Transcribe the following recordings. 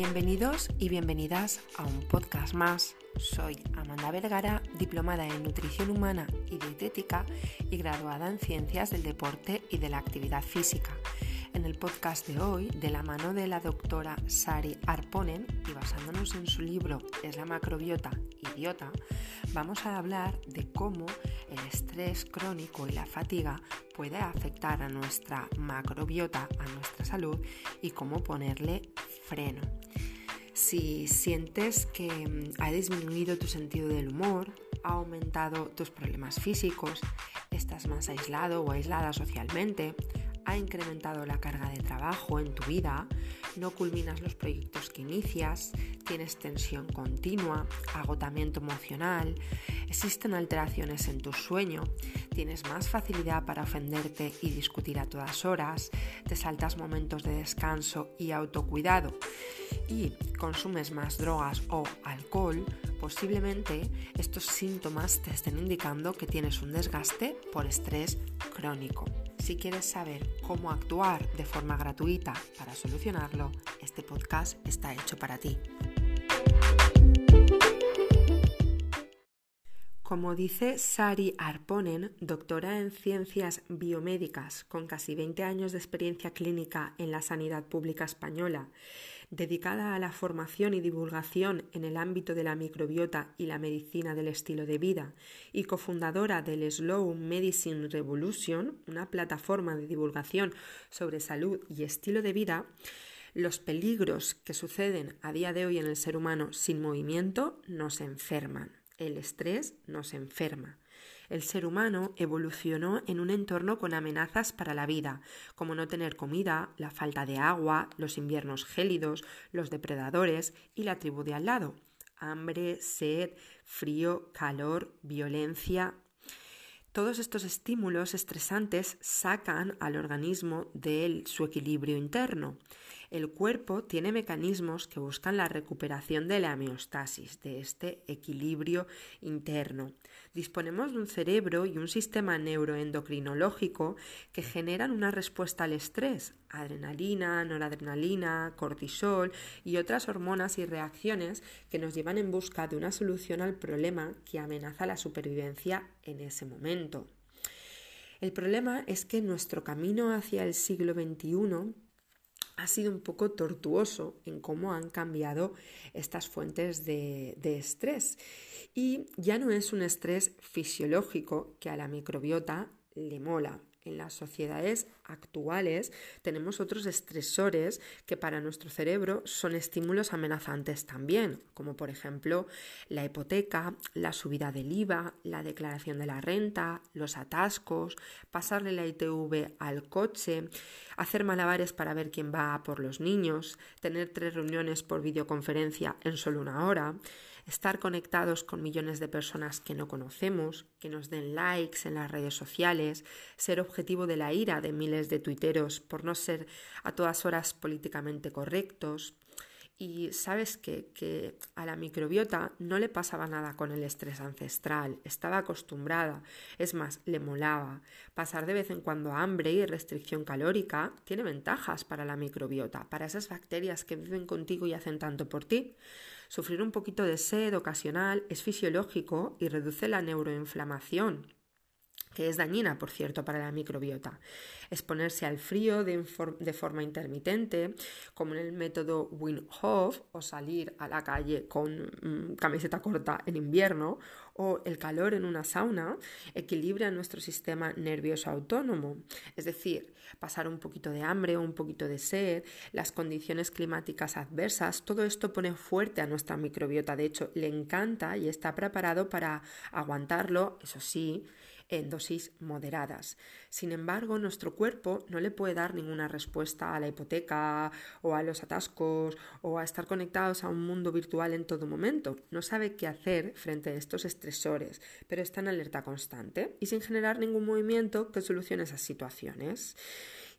Bienvenidos y bienvenidas a un podcast más. Soy Amanda Vergara, diplomada en nutrición humana y dietética y graduada en ciencias del deporte y de la actividad física. En el podcast de hoy, de la mano de la doctora Sari Arponen y basándonos en su libro Es la macrobiota idiota, vamos a hablar de cómo el estrés crónico y la fatiga puede afectar a nuestra macrobiota, a nuestra salud y cómo ponerle freno. Si sientes que mm, ha disminuido tu sentido del humor, ha aumentado tus problemas físicos, estás más aislado o aislada socialmente, ha incrementado la carga de trabajo en tu vida, no culminas los proyectos que inicias, tienes tensión continua, agotamiento emocional, existen alteraciones en tu sueño, tienes más facilidad para ofenderte y discutir a todas horas, te saltas momentos de descanso y autocuidado y consumes más drogas o alcohol, posiblemente estos síntomas te estén indicando que tienes un desgaste por estrés crónico. Si quieres saber cómo actuar de forma gratuita para solucionarlo, este podcast está hecho para ti. Como dice Sari Arponen, doctora en ciencias biomédicas con casi 20 años de experiencia clínica en la sanidad pública española dedicada a la formación y divulgación en el ámbito de la microbiota y la medicina del estilo de vida y cofundadora del Slow Medicine Revolution, una plataforma de divulgación sobre salud y estilo de vida, los peligros que suceden a día de hoy en el ser humano sin movimiento nos enferman. El estrés nos enferma el ser humano evolucionó en un entorno con amenazas para la vida, como no tener comida, la falta de agua, los inviernos gélidos, los depredadores y la tribu de al lado. Hambre, sed, frío, calor, violencia. Todos estos estímulos estresantes sacan al organismo de su equilibrio interno. El cuerpo tiene mecanismos que buscan la recuperación de la homeostasis, de este equilibrio interno. Disponemos de un cerebro y un sistema neuroendocrinológico que generan una respuesta al estrés, adrenalina, noradrenalina, cortisol y otras hormonas y reacciones que nos llevan en busca de una solución al problema que amenaza la supervivencia en ese momento. El problema es que nuestro camino hacia el siglo XXI ha sido un poco tortuoso en cómo han cambiado estas fuentes de, estrés. Y ya no es un estrés fisiológico que a la microbiota le mola, en las sociedades actuales tenemos otros estresores que para nuestro cerebro son estímulos amenazantes también, como por ejemplo la hipoteca, la subida del IVA, la declaración de la renta, los atascos, pasarle la ITV al coche, hacer malabares para ver quién va por los niños, tener tres reuniones por videoconferencia en solo una hora, estar conectados con millones de personas que no conocemos, que nos den likes en las redes sociales, ser objetivo de la ira de miles de tuiteros por no ser a todas horas políticamente correctos. Y sabes que, que, a la microbiota no le pasaba nada con el estrés ancestral, estaba acostumbrada, es más, le molaba. Pasar de vez en cuando hambre y restricción calórica tiene ventajas para la microbiota, para esas bacterias que viven contigo y hacen tanto por ti. Sufrir un poquito de sed ocasional es fisiológico y reduce la neuroinflamación, que es dañina, por cierto, para la microbiota. Exponerse al frío de, forma intermitente, como en el método Wim Hof, o salir a la calle con mm, camiseta corta en invierno, o el calor en una sauna, equilibra nuestro sistema nervioso autónomo. Es decir, pasar un poquito de hambre o un poquito de sed, las condiciones climáticas adversas, todo esto pone fuerte a nuestra microbiota. De hecho, le encanta y está preparado para aguantarlo, eso sí, en dosis moderadas. Sin embargo, nuestro cuerpo no le puede dar ninguna respuesta a la hipoteca o a los atascos o a estar conectados a un mundo virtual en todo momento. No sabe qué hacer frente a estos estresores, pero está en alerta constante y sin generar ningún movimiento que solucione esas situaciones.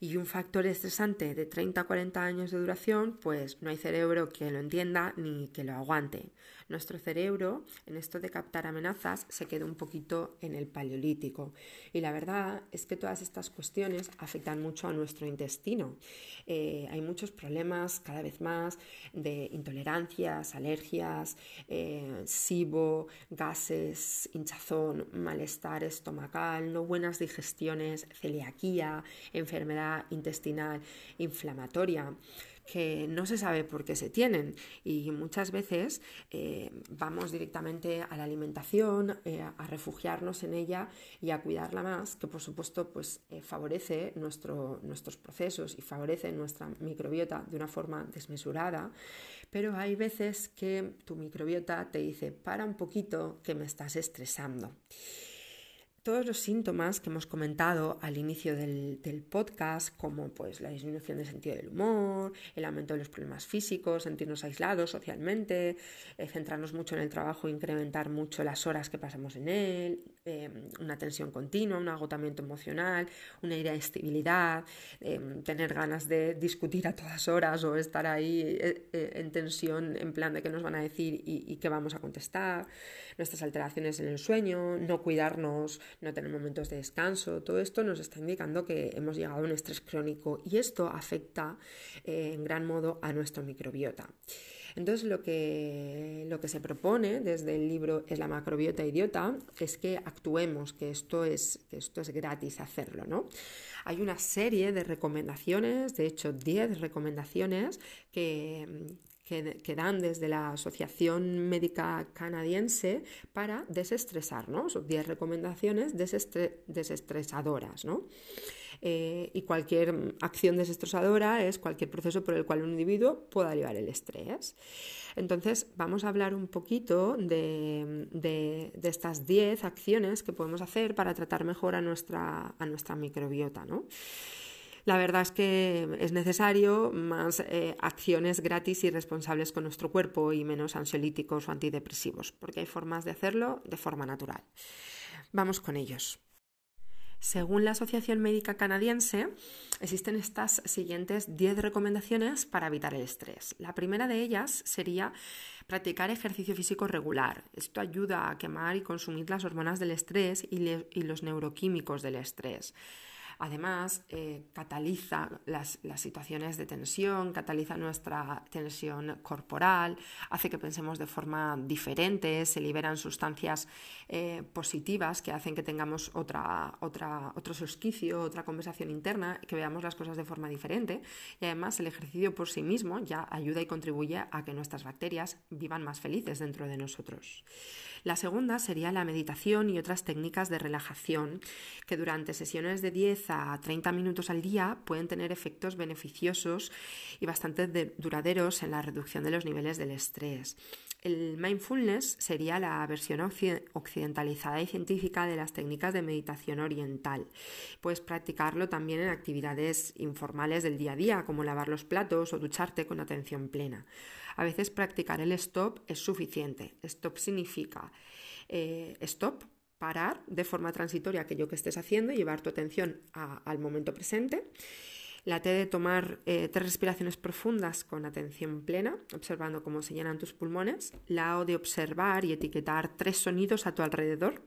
y un factor estresante de 30 a 40 años de duración, pues no hay cerebro que lo entienda ni que lo aguante. Nuestro cerebro, en esto de captar amenazas, se quedó un poquito en el paleolítico. Y la verdad es que todas estas cuestiones afectan mucho a nuestro intestino. Eh, hay muchos problemas cada vez más de intolerancias, alergias, eh, SIBO, gases, hinchazón, malestar estomacal, no buenas digestiones, celiaquía, enfermedad intestinal inflamatoria que no se sabe por qué se tienen. Y muchas veces eh, vamos directamente a la alimentación, eh, a refugiarnos en ella y a cuidarla más, que por supuesto pues, eh, favorece nuestro, nuestros procesos y favorece nuestra microbiota de una forma desmesurada, pero hay veces que tu microbiota te dice, para un poquito que me estás estresando todos los síntomas que hemos comentado al inicio del, podcast, como pues la disminución del sentido del humor, el aumento de los problemas físicos, sentirnos aislados socialmente, eh, centrarnos mucho en el trabajo, incrementar mucho las horas que pasamos en él, eh, una tensión continua, un agotamiento emocional, una irascibilidad, eh, tener ganas de discutir a todas horas o estar ahí en tensión en plan de qué nos van a decir y qué vamos a contestar, nuestras alteraciones en el sueño, no cuidarnos, no tener momentos de descanso, todo esto nos está indicando que hemos llegado a un estrés crónico y esto afecta eh, en gran modo a nuestro microbiota. Entonces lo que, lo que se propone desde el libro Es la macrobiota idiota es que actuemos, que esto es, que esto es gratis hacerlo, ¿no? Hay una serie de recomendaciones, de hecho 10 recomendaciones que, que, dan desde la Asociación Médica Canadiense para desestresarnos, 10 recomendaciones desestresadoras. ¿no? Eh, y cualquier acción desestresadora es cualquier proceso por el cual un individuo pueda aliviar el estrés. Entonces, vamos a hablar un poquito de, de, estas 10 acciones que podemos hacer para tratar mejor a nuestra, a nuestra microbiota. ¿no? La verdad es que es necesario más eh, acciones gratis y responsables con nuestro cuerpo y menos ansiolíticos o antidepresivos, porque hay formas de hacerlo de forma natural. Vamos con ellos. Según la Asociación Médica Canadiense, existen estas siguientes 10 recomendaciones para evitar el estrés. La primera de ellas sería practicar ejercicio físico regular. Esto ayuda a quemar y consumir las hormonas del estrés y los neuroquímicos del estrés. Además, eh, cataliza las, situaciones de tensión, cataliza nuestra tensión corporal, hace que pensemos de forma diferente, se liberan sustancias eh, positivas que hacen que tengamos otra, otra, otro sosquicio, otra conversación interna, que veamos las cosas de forma diferente. Y además, el ejercicio por sí mismo ya ayuda y contribuye a que nuestras bacterias vivan más felices dentro de nosotros. La segunda sería la meditación y otras técnicas de relajación que durante sesiones de 10 a 30 minutos al día pueden tener efectos beneficiosos y bastante duraderos en la reducción de los niveles del estrés. El mindfulness sería la versión occidentalizada y científica de las técnicas de meditación oriental. Puedes practicarlo también en actividades informales del día a día, como lavar los platos o ducharte con atención plena. A veces practicar el stop es suficiente. Stop significa eh, stop, parar de forma transitoria aquello que estés haciendo y llevar tu atención al momento presente. La T de tomar eh, tres respiraciones profundas con atención plena, observando cómo se llenan tus pulmones. La O de observar y etiquetar tres sonidos a tu alrededor.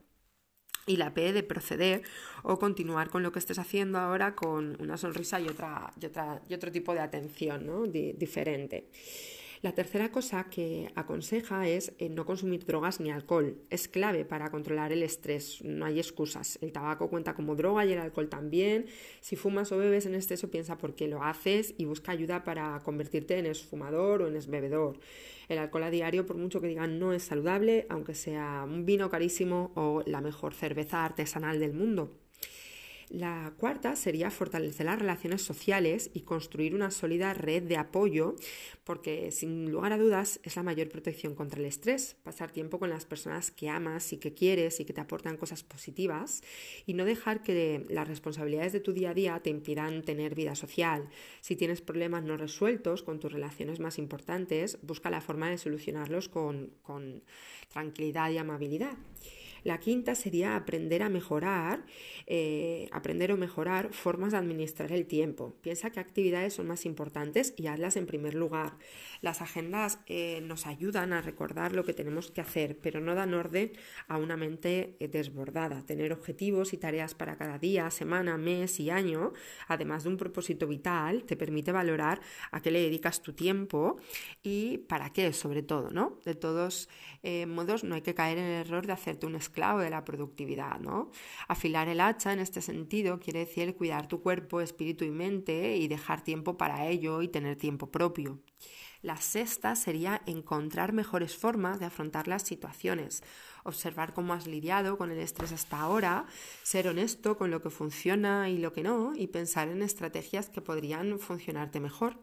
Y la P de proceder o continuar con lo que estés haciendo ahora con una sonrisa y, otra, y, otra, y otro tipo de atención ¿no? diferente. La tercera cosa que aconseja es eh, no consumir drogas ni alcohol. Es clave para controlar el estrés, no hay excusas. El tabaco cuenta como droga y el alcohol también. Si fumas o bebes en exceso, piensa por qué lo haces y busca ayuda para convertirte en esfumador o en esbebedor. El alcohol a diario, por mucho que digan no es saludable, aunque sea un vino carísimo o la mejor cerveza artesanal del mundo. La cuarta sería fortalecer las relaciones sociales y construir una sólida red de apoyo, porque sin lugar a dudas es la mayor protección contra el estrés, pasar tiempo con las personas que amas y que quieres y que te aportan cosas positivas y no dejar que las responsabilidades de tu día a día te impidan tener vida social. Si tienes problemas no resueltos con tus relaciones más importantes, busca la forma de solucionarlos con, tranquilidad y amabilidad. La quinta sería aprender a mejorar, eh, aprender o mejorar formas de administrar el tiempo. Piensa qué actividades son más importantes y hazlas en primer lugar. Las agendas eh, nos ayudan a recordar lo que tenemos que hacer, pero no dan orden a una mente eh, desbordada. Tener objetivos y tareas para cada día, semana, mes y año, además de un propósito vital, te permite valorar a qué le dedicas tu tiempo y para qué, sobre todo, ¿no? De todos modos, no hay que caer en el error de hacerte un esclavo de la productividad, ¿no? Afilar el hacha en este sentido quiere decir cuidar tu cuerpo, espíritu y mente y dejar tiempo para ello y tener tiempo propio. La sexta sería encontrar mejores formas de afrontar las situaciones, observar cómo has lidiado con el estrés hasta ahora, ser honesto con lo que funciona y lo que no, y pensar en estrategias que podrían funcionarte mejor.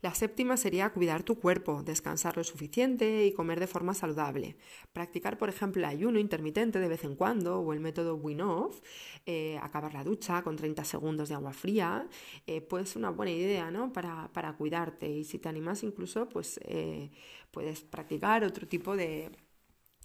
La séptima sería cuidar tu cuerpo, descansar lo suficiente y comer de forma saludable. Practicar, por ejemplo, ayuno intermitente de vez en cuando o el método Win-Off, eh, acabar la ducha con 30 segundos de agua fría, eh, puede ser una buena idea ¿no? para, para, cuidarte. Y si te animas incluso, pues eh, puedes practicar otro tipo de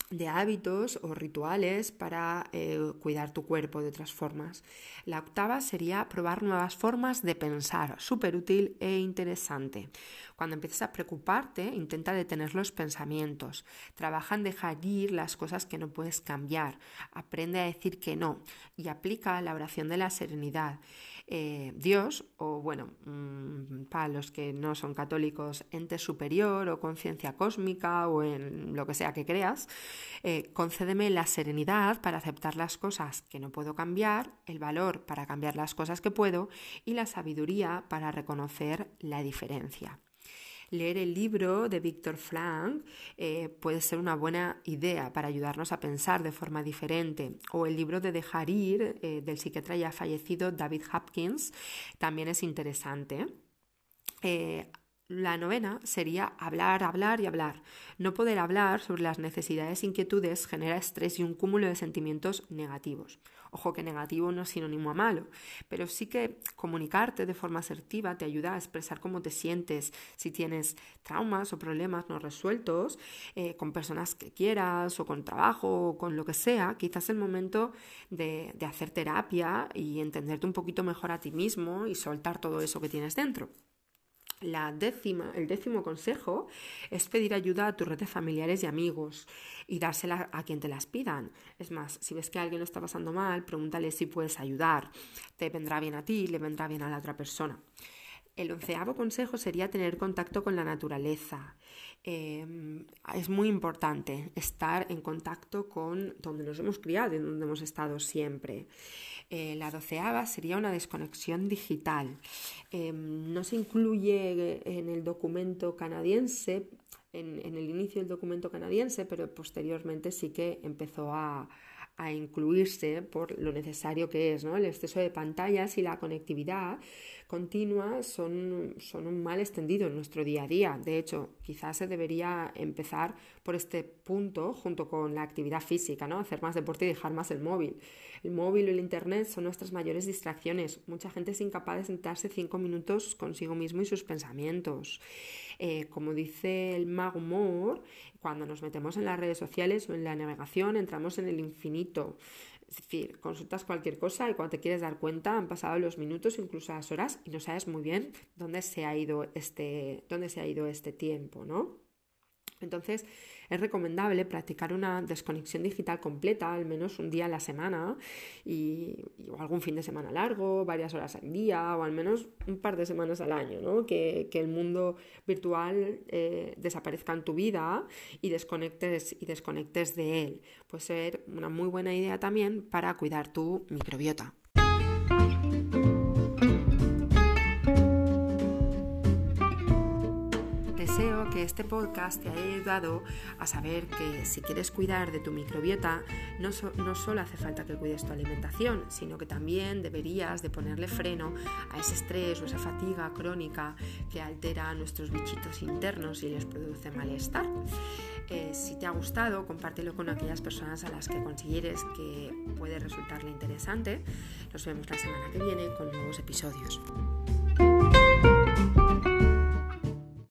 de hábitos o rituales para eh, cuidar tu cuerpo de otras formas. La octava sería probar nuevas formas de pensar, súper útil e interesante. Cuando empieces a preocuparte, intenta detener los pensamientos. Trabaja en dejar ir las cosas que no puedes cambiar. Aprende a decir que no y aplica la oración de la serenidad. Eh, Dios, o bueno, mm, para los que no son católicos, ente superior o conciencia cósmica o en lo que sea que creas, eh, concédeme la serenidad para aceptar las cosas que no puedo cambiar, el valor para cambiar las cosas que puedo y la sabiduría para reconocer la diferencia leer el libro de Víctor Frank eh, puede ser una buena idea para ayudarnos a pensar de forma diferente. O el libro de Dejar ir eh, del psiquiatra ya fallecido David Hopkins también es interesante. Eh, la novena sería hablar, hablar y hablar. No poder hablar sobre las necesidades e inquietudes genera estrés y un cúmulo de sentimientos negativos. Ojo que negativo no es sinónimo a malo, pero sí que comunicarte de forma asertiva te ayuda a expresar cómo te sientes, si tienes traumas o problemas no resueltos eh, con personas que quieras o con trabajo o con lo que sea, quizás el momento de hacer terapia y entenderte un poquito mejor a ti mismo y soltar todo eso que tienes dentro. La décima, el décimo consejo es pedir ayuda a tus redes familiares y amigos y dársela a quien te las pidan. Es más, si ves que alguien lo está pasando mal, pregúntale si puedes ayudar. Te vendrá bien a ti, le vendrá bien a la otra persona. El onceavo consejo sería tener contacto con la naturaleza. Em, es muy importante estar en contacto con donde nos hemos criado y donde hemos estado siempre. Eh, la doceava sería una desconexión digital. Em, no se incluye en el documento canadiense, en, el inicio del documento canadiense, pero posteriormente sí que empezó a, a incluirse por lo necesario que es, ¿no? El exceso de pantallas y la conectividad continua son, son un mal extendido en nuestro día a día. De hecho, quizás se debería empezar por este punto junto con la actividad física, ¿no? Hacer más deporte y dejar más el móvil. El móvil o el internet son nuestras mayores distracciones. Mucha gente es incapaz de sentarse cinco minutos consigo mismo y sus pensamientos. Eh, como dice el mago Moore, cuando nos metemos en las redes sociales o en la navegación entramos en el infinito. Es decir, consultas cualquier cosa y cuando te quieres dar cuenta han pasado los minutos, incluso las horas, y no sabes muy bien dónde se ha ido este, dónde se ha ido este tiempo, ¿no? Entonces, es recomendable practicar una desconexión digital completa, al menos un día a la semana, y, o algún fin de semana largo, varias horas al día, o al menos un par de semanas al año, ¿no? que, el mundo virtual eh, desaparezca en tu vida y desconectes, y desconectes de él. Puede ser una muy buena idea también para cuidar tu microbiota. Este podcast te haya ayudado a saber que si quieres cuidar de tu microbiota, no, no solo hace falta que cuides tu alimentación, sino que también deberías de ponerle freno a ese estrés o esa fatiga crónica que altera a nuestros bichitos internos y les produce malestar. Eh, si te ha gustado, compártelo con aquellas personas a las que consideres que puede resultarle interesante. Nos vemos la semana que viene con nuevos episodios.